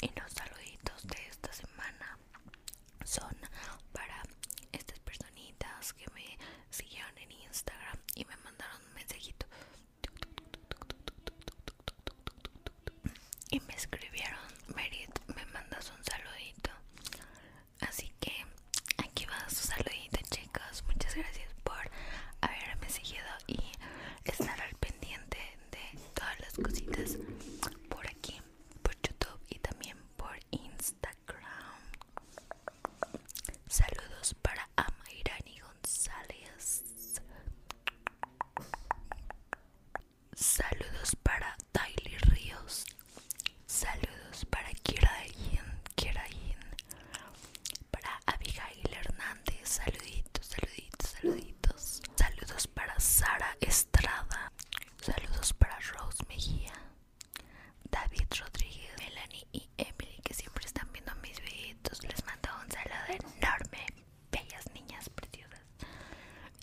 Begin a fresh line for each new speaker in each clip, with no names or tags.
Y los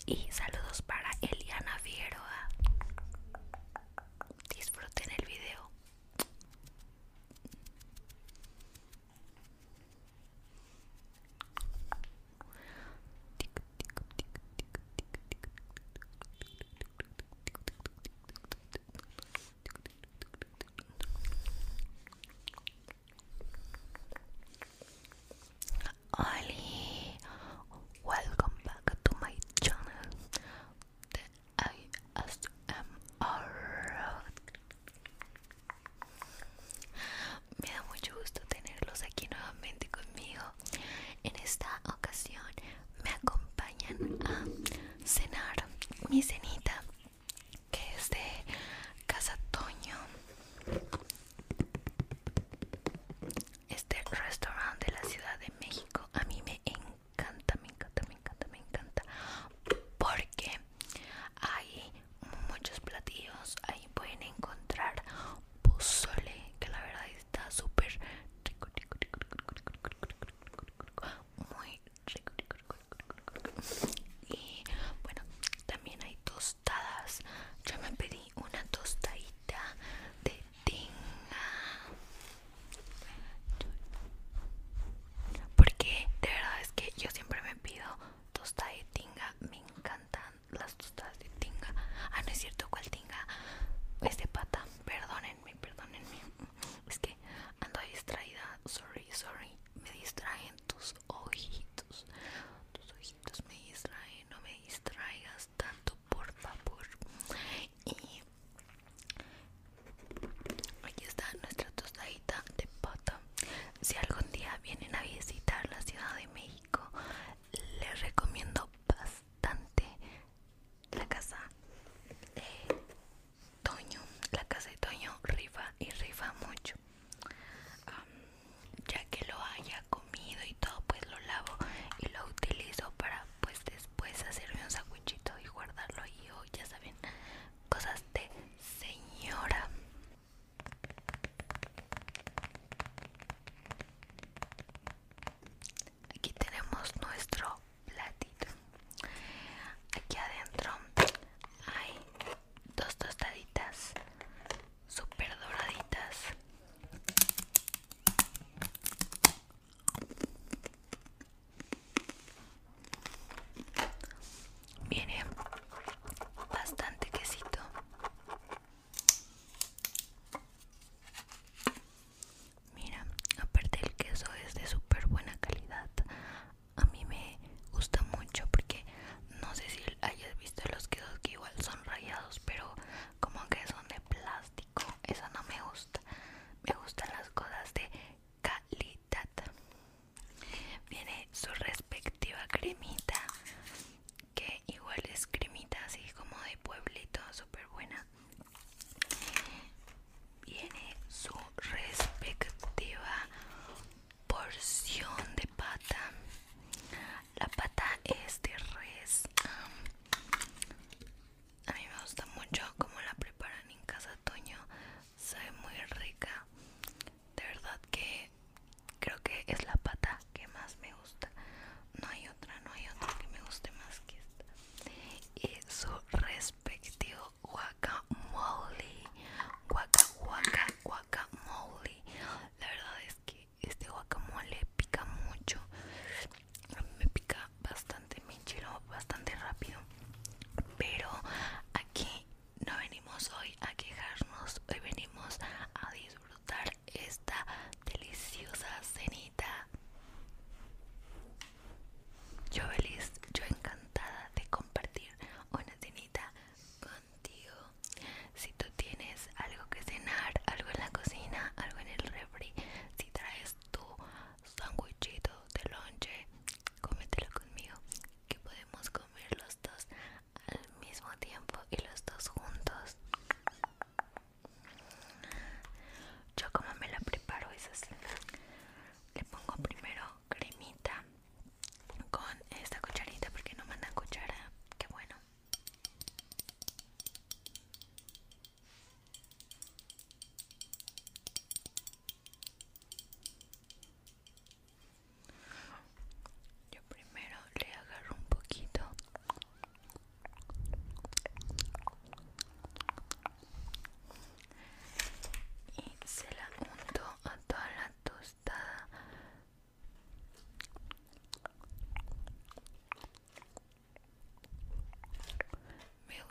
Y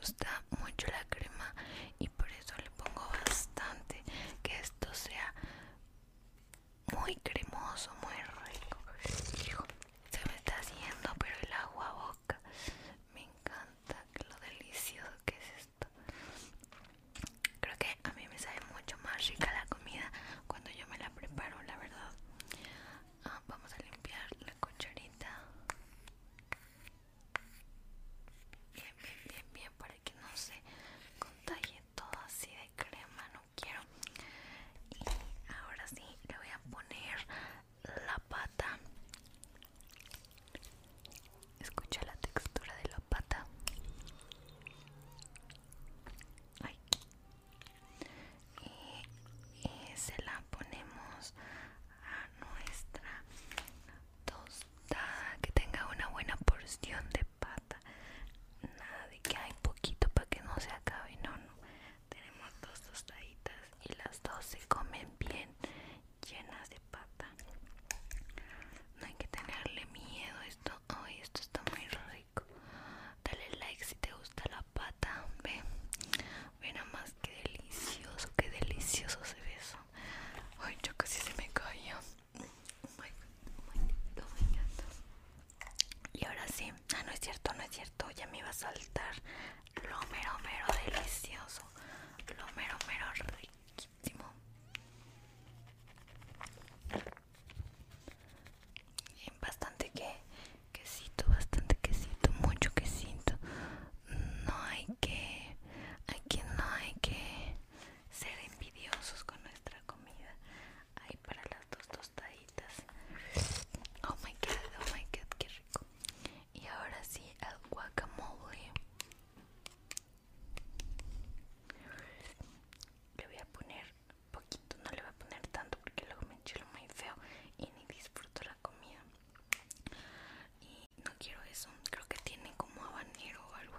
gusta mucho la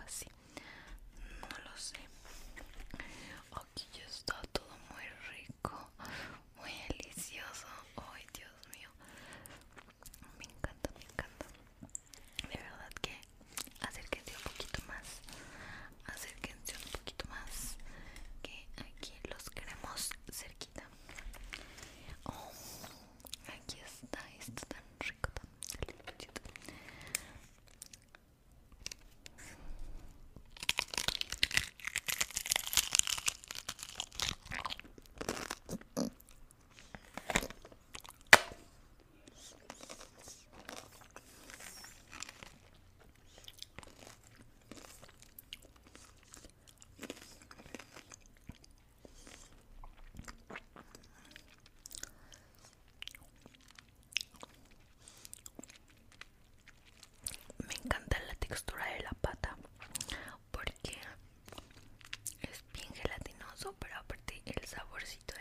así. pero aparte el saborcito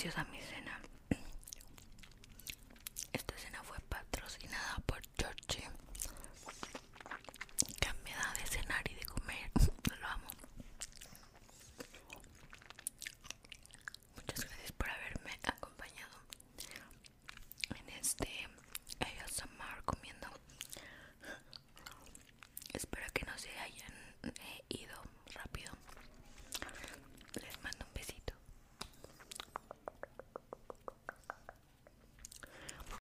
deliciosamente